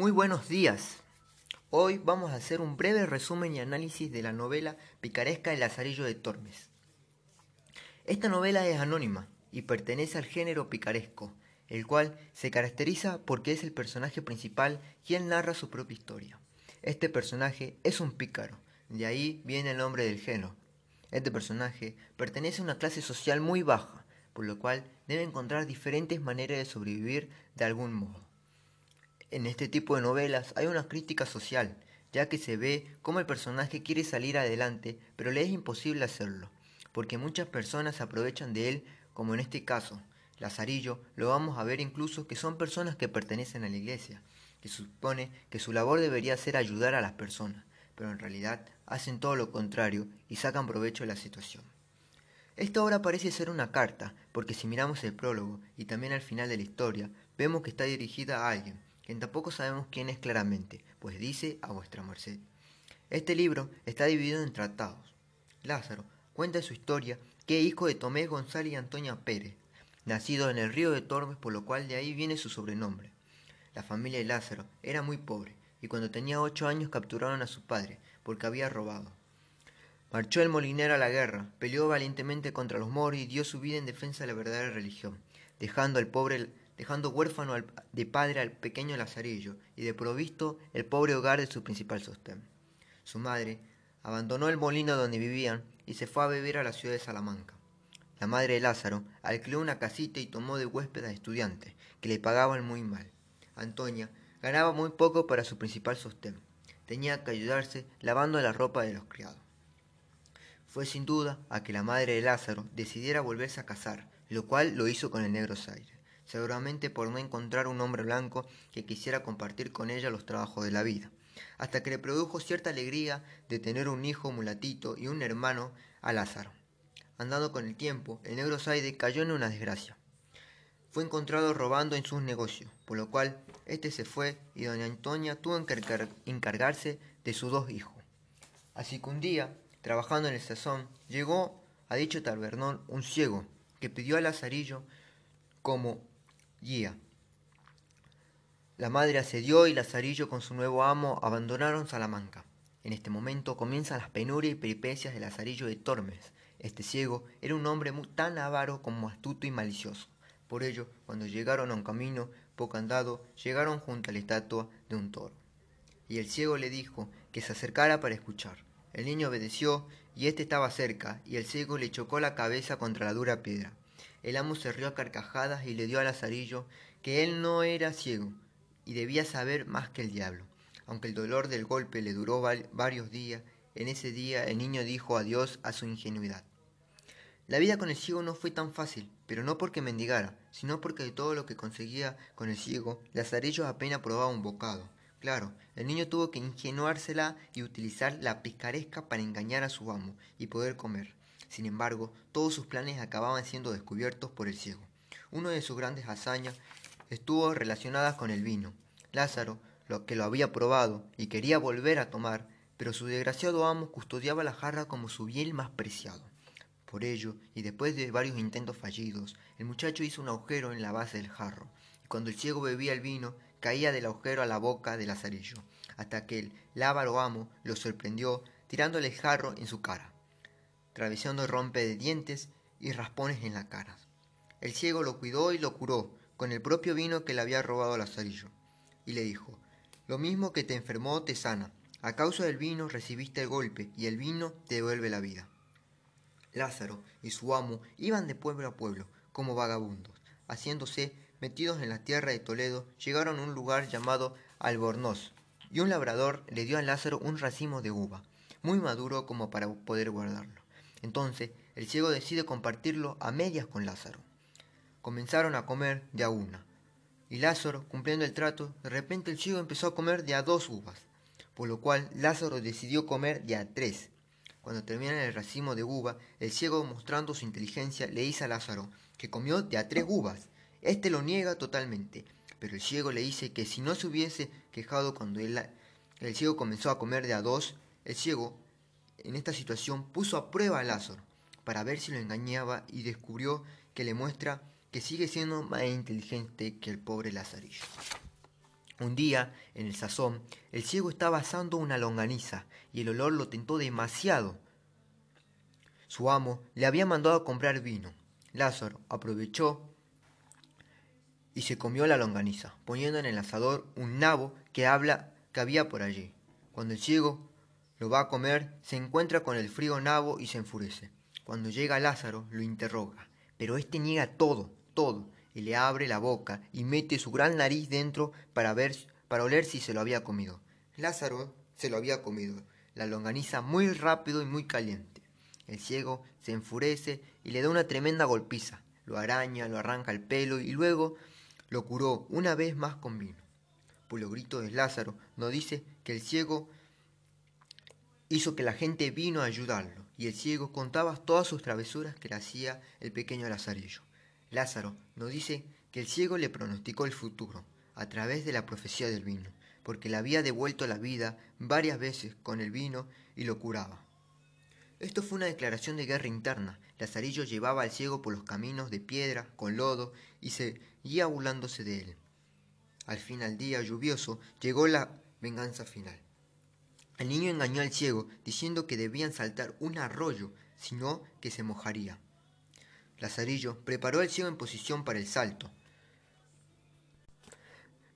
Muy buenos días. Hoy vamos a hacer un breve resumen y análisis de la novela picaresca El Lazarillo de Tormes. Esta novela es anónima y pertenece al género picaresco, el cual se caracteriza porque es el personaje principal quien narra su propia historia. Este personaje es un pícaro, de ahí viene el nombre del género. Este personaje pertenece a una clase social muy baja, por lo cual debe encontrar diferentes maneras de sobrevivir de algún modo. En este tipo de novelas hay una crítica social, ya que se ve cómo el personaje quiere salir adelante, pero le es imposible hacerlo, porque muchas personas se aprovechan de él, como en este caso. Lazarillo lo vamos a ver incluso que son personas que pertenecen a la iglesia, que supone que su labor debería ser ayudar a las personas, pero en realidad hacen todo lo contrario y sacan provecho de la situación. Esta obra parece ser una carta, porque si miramos el prólogo y también al final de la historia, vemos que está dirigida a alguien, tampoco sabemos quién es claramente, pues dice a vuestra merced. Este libro está dividido en tratados. Lázaro cuenta su historia que es hijo de Tomé González y Antonia Pérez, nacido en el río de Tormes, por lo cual de ahí viene su sobrenombre. La familia de Lázaro era muy pobre, y cuando tenía ocho años capturaron a su padre, porque había robado. Marchó el molinero a la guerra, peleó valientemente contra los moros y dio su vida en defensa de la verdadera religión, dejando al pobre dejando huérfano de padre al pequeño Lazarillo y de provisto el pobre hogar de su principal sostén. Su madre abandonó el molino donde vivían y se fue a vivir a la ciudad de Salamanca. La madre de Lázaro alquiló una casita y tomó de huésped a estudiantes, que le pagaban muy mal. Antonia ganaba muy poco para su principal sostén. Tenía que ayudarse lavando la ropa de los criados. Fue sin duda a que la madre de Lázaro decidiera volverse a casar, lo cual lo hizo con el negro Zaire seguramente por no encontrar un hombre blanco que quisiera compartir con ella los trabajos de la vida, hasta que le produjo cierta alegría de tener un hijo mulatito y un hermano a Lázaro. Andando con el tiempo, el negro Saide cayó en una desgracia. Fue encontrado robando en sus negocios, por lo cual éste se fue y doña Antonia tuvo que encargarse de sus dos hijos. Así que un día, trabajando en el sazón, llegó a dicho tabernón un ciego que pidió a Lazarillo como guía. La madre accedió y Lazarillo con su nuevo amo abandonaron Salamanca. En este momento comienzan las penurias y peripecias de Lazarillo de Tormes. Este ciego era un hombre tan avaro como astuto y malicioso. Por ello, cuando llegaron a un camino poco andado, llegaron junto a la estatua de un toro. Y el ciego le dijo que se acercara para escuchar. El niño obedeció y éste estaba cerca, y el ciego le chocó la cabeza contra la dura piedra. El amo se rió a carcajadas y le dio a Lazarillo que él no era ciego y debía saber más que el diablo. Aunque el dolor del golpe le duró varios días, en ese día el niño dijo adiós a su ingenuidad. La vida con el ciego no fue tan fácil, pero no porque mendigara, sino porque de todo lo que conseguía con el ciego, Lazarillo apenas probaba un bocado. Claro, el niño tuvo que ingenuársela y utilizar la picaresca para engañar a su amo y poder comer. Sin embargo, todos sus planes acababan siendo descubiertos por el ciego. Una de sus grandes hazañas estuvo relacionada con el vino. Lázaro, lo que lo había probado y quería volver a tomar, pero su desgraciado amo custodiaba la jarra como su bien más preciado. Por ello, y después de varios intentos fallidos, el muchacho hizo un agujero en la base del jarro, y cuando el ciego bebía el vino, caía del agujero a la boca del lazarillo, hasta que el lábaro amo lo sorprendió tirándole el jarro en su cara atravesando rompe de dientes y raspones en la cara. El ciego lo cuidó y lo curó con el propio vino que le había robado Lazarillo, y le dijo, lo mismo que te enfermó te sana, a causa del vino recibiste el golpe y el vino te devuelve la vida. Lázaro y su amo iban de pueblo a pueblo como vagabundos, haciéndose metidos en la tierra de Toledo, llegaron a un lugar llamado Albornoz, y un labrador le dio a Lázaro un racimo de uva, muy maduro como para poder guardarlo. Entonces el ciego decide compartirlo a medias con Lázaro. Comenzaron a comer de a una. Y Lázaro, cumpliendo el trato, de repente el ciego empezó a comer de a dos uvas, por lo cual Lázaro decidió comer de a tres. Cuando terminan el racimo de uva, el ciego, mostrando su inteligencia, le dice a Lázaro que comió de a tres uvas. Este lo niega totalmente, pero el ciego le dice que si no se hubiese quejado cuando el ciego comenzó a comer de a dos, el ciego en esta situación puso a prueba a Lázaro para ver si lo engañaba y descubrió que le muestra que sigue siendo más inteligente que el pobre Lazarillo. Un día, en el sazón, el ciego estaba asando una longaniza y el olor lo tentó demasiado. Su amo le había mandado a comprar vino. Lázaro aprovechó y se comió la longaniza, poniendo en el asador un nabo que, habla, que había por allí. Cuando el ciego lo va a comer, se encuentra con el frío nabo y se enfurece. Cuando llega Lázaro, lo interroga, pero éste niega todo, todo, y le abre la boca y mete su gran nariz dentro para ver para oler si se lo había comido. Lázaro se lo había comido, la longaniza muy rápido y muy caliente. El ciego se enfurece y le da una tremenda golpiza, lo araña, lo arranca el pelo y luego lo curó una vez más con vino. Por los gritos de Lázaro nos dice que el ciego hizo que la gente vino a ayudarlo y el ciego contaba todas sus travesuras que le hacía el pequeño Lazarillo. Lázaro nos dice que el ciego le pronosticó el futuro a través de la profecía del vino, porque le había devuelto la vida varias veces con el vino y lo curaba. Esto fue una declaración de guerra interna. Lazarillo llevaba al ciego por los caminos de piedra, con lodo, y seguía burlándose de él. Al fin al día lluvioso llegó la venganza final. El niño engañó al ciego diciendo que debían saltar un arroyo, sino que se mojaría. Lazarillo preparó al ciego en posición para el salto,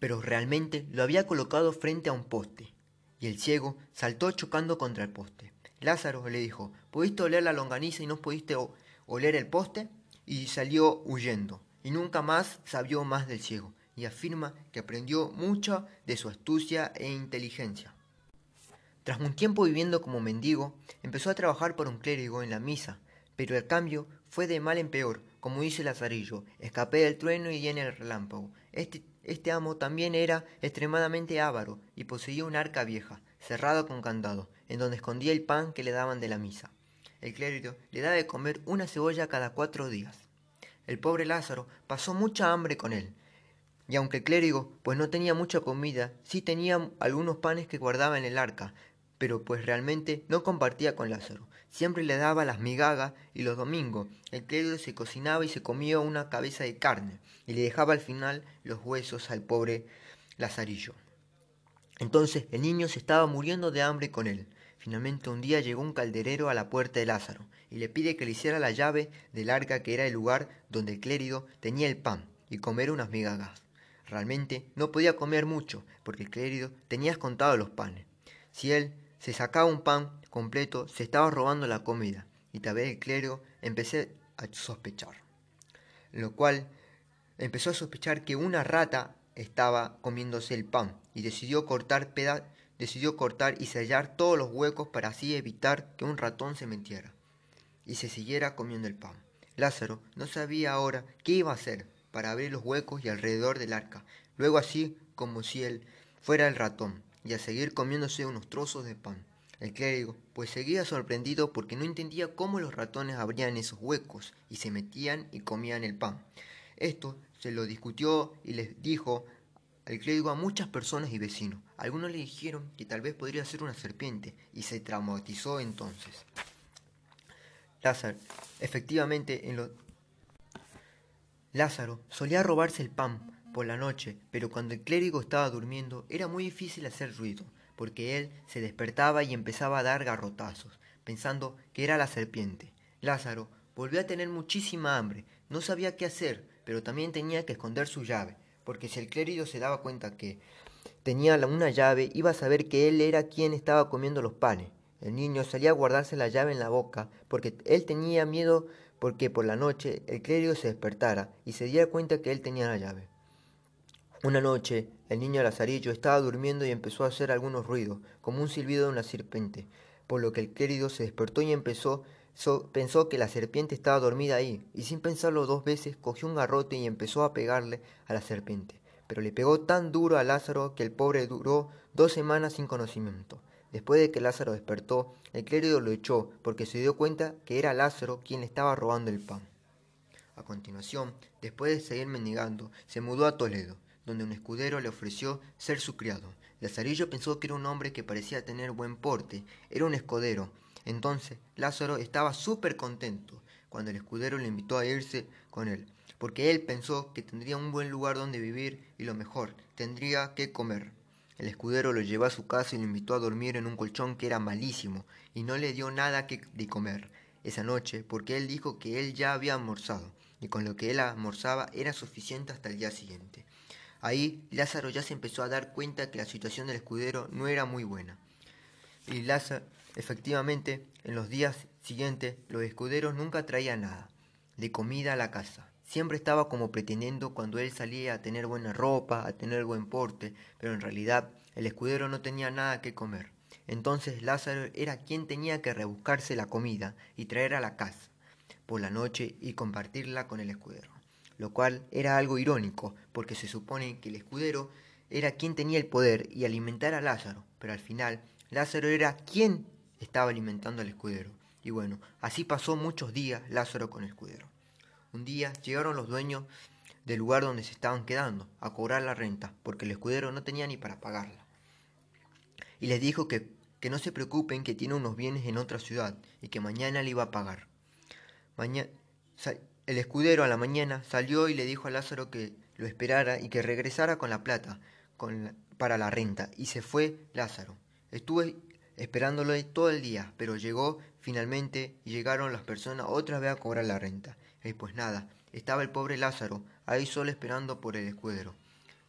pero realmente lo había colocado frente a un poste, y el ciego saltó chocando contra el poste. Lázaro le dijo, ¿pudiste oler la longaniza y no pudiste oler el poste? Y salió huyendo, y nunca más sabió más del ciego, y afirma que aprendió mucho de su astucia e inteligencia. Tras un tiempo viviendo como mendigo, empezó a trabajar por un clérigo en la misa, pero el cambio fue de mal en peor, como dice Lazarillo, escapé del trueno y en el relámpago. Este, este amo también era extremadamente avaro y poseía un arca vieja, cerrada con candado, en donde escondía el pan que le daban de la misa. El clérigo le daba de comer una cebolla cada cuatro días. El pobre Lázaro pasó mucha hambre con él, y aunque el clérigo pues no tenía mucha comida, sí tenía algunos panes que guardaba en el arca, pero pues realmente no compartía con Lázaro. Siempre le daba las migagas y los domingos el clérigo se cocinaba y se comía una cabeza de carne y le dejaba al final los huesos al pobre Lazarillo. Entonces el niño se estaba muriendo de hambre con él. Finalmente un día llegó un calderero a la puerta de Lázaro y le pide que le hiciera la llave del arca que era el lugar donde el clérigo tenía el pan y comer unas migagas. Realmente no podía comer mucho porque el clérigo tenía escontado los panes. Si él se sacaba un pan completo, se estaba robando la comida, y tal vez el clero empecé a sospechar. Lo cual empezó a sospechar que una rata estaba comiéndose el pan y decidió cortar decidió cortar y sellar todos los huecos para así evitar que un ratón se metiera y se siguiera comiendo el pan. Lázaro no sabía ahora qué iba a hacer para abrir los huecos y alrededor del arca, luego así como si él fuera el ratón y a seguir comiéndose unos trozos de pan. El clérigo, pues seguía sorprendido porque no entendía cómo los ratones abrían esos huecos y se metían y comían el pan. Esto se lo discutió y les dijo al clérigo a muchas personas y vecinos. Algunos le dijeron que tal vez podría ser una serpiente y se traumatizó entonces. Lázaro, efectivamente, en lo... Lázaro solía robarse el pan por la noche, pero cuando el clérigo estaba durmiendo era muy difícil hacer ruido, porque él se despertaba y empezaba a dar garrotazos, pensando que era la serpiente. Lázaro volvió a tener muchísima hambre, no sabía qué hacer, pero también tenía que esconder su llave, porque si el clérigo se daba cuenta que tenía una llave, iba a saber que él era quien estaba comiendo los panes. El niño salía a guardarse la llave en la boca, porque él tenía miedo porque por la noche el clérigo se despertara y se diera cuenta que él tenía la llave. Una noche, el niño Lazarillo estaba durmiendo y empezó a hacer algunos ruidos, como un silbido de una serpiente, por lo que el querido se despertó y empezó, pensó que la serpiente estaba dormida ahí, y sin pensarlo dos veces cogió un garrote y empezó a pegarle a la serpiente. Pero le pegó tan duro a Lázaro que el pobre duró dos semanas sin conocimiento. Después de que Lázaro despertó, el clérigo lo echó porque se dio cuenta que era Lázaro quien le estaba robando el pan. A continuación, después de seguir mendigando, se mudó a Toledo donde un escudero le ofreció ser su criado. Lazarillo pensó que era un hombre que parecía tener buen porte, era un escudero. Entonces Lázaro estaba súper contento cuando el escudero le invitó a irse con él. porque él pensó que tendría un buen lugar donde vivir y lo mejor, tendría que comer. El escudero lo llevó a su casa y lo invitó a dormir en un colchón que era malísimo, y no le dio nada que de comer esa noche, porque él dijo que él ya había almorzado, y con lo que él almorzaba era suficiente hasta el día siguiente. Ahí Lázaro ya se empezó a dar cuenta que la situación del escudero no era muy buena. Y Lázaro, efectivamente, en los días siguientes, los escuderos nunca traían nada de comida a la casa. Siempre estaba como pretendiendo cuando él salía a tener buena ropa, a tener buen porte, pero en realidad el escudero no tenía nada que comer. Entonces Lázaro era quien tenía que rebuscarse la comida y traer a la casa por la noche y compartirla con el escudero, lo cual era algo irónico, porque se supone que el escudero era quien tenía el poder y alimentar a Lázaro, pero al final Lázaro era quien estaba alimentando al escudero. Y bueno, así pasó muchos días Lázaro con el escudero. Un día llegaron los dueños del lugar donde se estaban quedando a cobrar la renta, porque el escudero no tenía ni para pagarla. Y les dijo que, que no se preocupen, que tiene unos bienes en otra ciudad y que mañana le iba a pagar. El escudero a la mañana salió y le dijo a Lázaro que lo esperara y que regresara con la plata para la renta. Y se fue Lázaro. Estuve esperándolo todo el día, pero llegó finalmente y llegaron las personas otra vez a cobrar la renta. Y pues nada, estaba el pobre Lázaro ahí solo esperando por el escudero.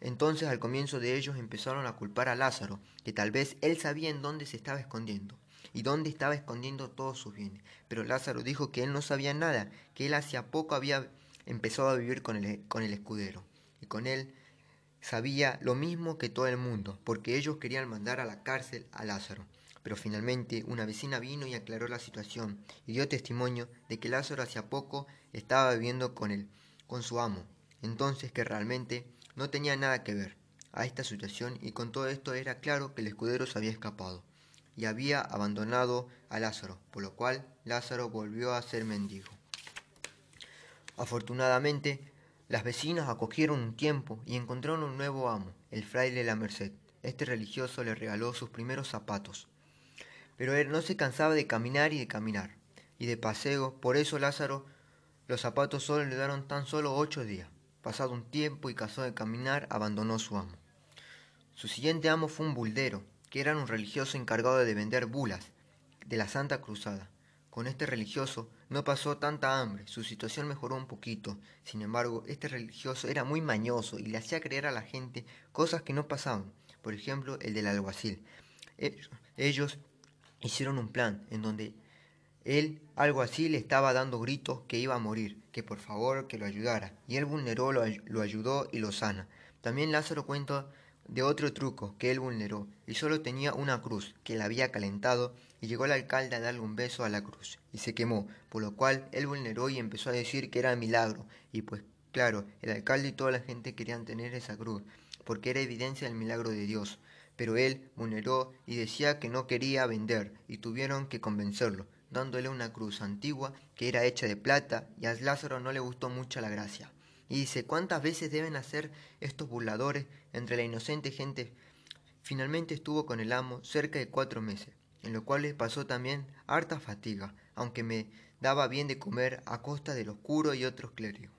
Entonces al comienzo de ellos empezaron a culpar a Lázaro, que tal vez él sabía en dónde se estaba escondiendo y dónde estaba escondiendo todos sus bienes. Pero Lázaro dijo que él no sabía nada, que él hacía poco había empezado a vivir con el, con el escudero. Y con él sabía lo mismo que todo el mundo, porque ellos querían mandar a la cárcel a Lázaro. Pero finalmente una vecina vino y aclaró la situación y dio testimonio de que Lázaro hacía poco estaba viviendo con él, con su amo. Entonces que realmente no tenía nada que ver a esta situación y con todo esto era claro que el escudero se había escapado y había abandonado a Lázaro, por lo cual Lázaro volvió a ser mendigo. Afortunadamente, las vecinas acogieron un tiempo y encontraron un nuevo amo, el fraile La Merced. Este religioso le regaló sus primeros zapatos. Pero él no se cansaba de caminar y de caminar, y de paseo, por eso Lázaro los zapatos solo le dieron tan solo ocho días. Pasado un tiempo y cansado de caminar, abandonó su amo. Su siguiente amo fue un buldero, que era un religioso encargado de vender bulas de la Santa Cruzada. Con este religioso no pasó tanta hambre, su situación mejoró un poquito. Sin embargo, este religioso era muy mañoso y le hacía creer a la gente cosas que no pasaban. Por ejemplo, el del alguacil. Ellos hicieron un plan en donde él, algo así, le estaba dando gritos que iba a morir, que por favor que lo ayudara. Y él vulneró, lo, lo ayudó y lo sana. También Lázaro cuenta de otro truco que él vulneró y solo tenía una cruz que la había calentado y llegó el alcalde a darle un beso a la cruz y se quemó, por lo cual él vulneró y empezó a decir que era milagro y pues claro, el alcalde y toda la gente querían tener esa cruz porque era evidencia del milagro de Dios, pero él vulneró y decía que no quería vender y tuvieron que convencerlo, dándole una cruz antigua que era hecha de plata y a Lázaro no le gustó mucho la gracia. Y dice, ¿cuántas veces deben hacer estos burladores entre la inocente gente? Finalmente estuvo con el amo cerca de cuatro meses, en lo cual pasó también harta fatiga, aunque me daba bien de comer a costa del oscuro y otros clérigos.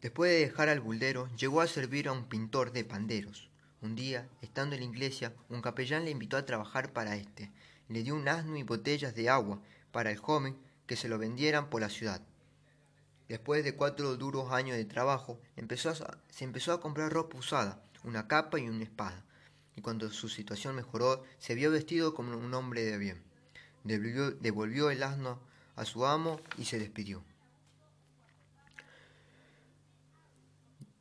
Después de dejar al buldero, llegó a servir a un pintor de panderos. Un día, estando en la iglesia, un capellán le invitó a trabajar para éste. Le dio un asno y botellas de agua para el joven que se lo vendieran por la ciudad. Después de cuatro duros años de trabajo, se empezó a comprar ropa usada, una capa y una espada. Y cuando su situación mejoró, se vio vestido como un hombre de bien. Devolvió, devolvió el asno a su amo y se despidió.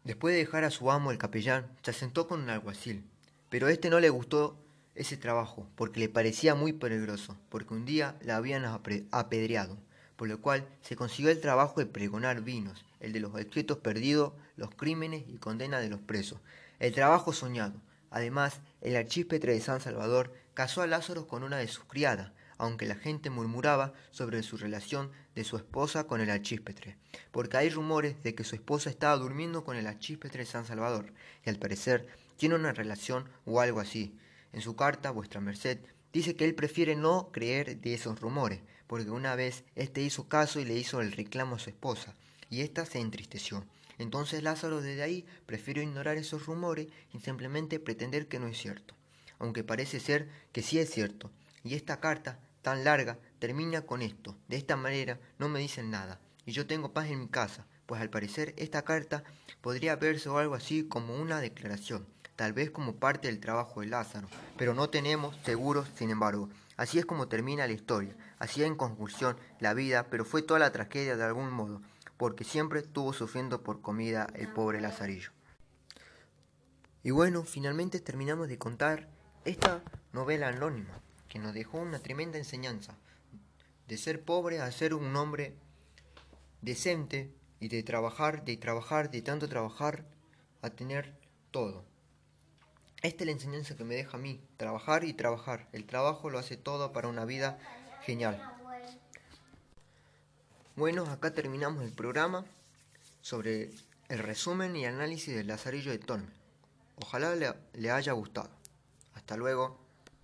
Después de dejar a su amo el capellán, se asentó con un alguacil, pero a este no le gustó ese trabajo porque le parecía muy peligroso, porque un día la habían apedreado por lo cual se consiguió el trabajo de pregonar vinos, el de los escritos perdidos, los crímenes y condena de los presos, el trabajo soñado. Además, el archípetre de San Salvador casó a Lázaro con una de sus criadas, aunque la gente murmuraba sobre su relación de su esposa con el archípetre, porque hay rumores de que su esposa estaba durmiendo con el archípetre de San Salvador, y al parecer tiene una relación o algo así. En su carta, vuestra merced, dice que él prefiere no creer de esos rumores, porque una vez éste hizo caso y le hizo el reclamo a su esposa, y ésta se entristeció. Entonces Lázaro desde ahí prefirió ignorar esos rumores y simplemente pretender que no es cierto, aunque parece ser que sí es cierto. Y esta carta, tan larga, termina con esto. De esta manera no me dicen nada, y yo tengo paz en mi casa, pues al parecer esta carta podría verse o algo así como una declaración, tal vez como parte del trabajo de Lázaro, pero no tenemos seguros, sin embargo. Así es como termina la historia, así en conclusión la vida, pero fue toda la tragedia de algún modo, porque siempre estuvo sufriendo por comida el pobre Lazarillo. Y bueno, finalmente terminamos de contar esta novela anónima, que nos dejó una tremenda enseñanza, de ser pobre a ser un hombre decente y de trabajar, de trabajar, de tanto trabajar, a tener todo. Esta es la enseñanza que me deja a mí, trabajar y trabajar. El trabajo lo hace todo para una vida genial. Bueno, acá terminamos el programa sobre el resumen y análisis del Lazarillo de Tormes. Ojalá le, le haya gustado. Hasta luego.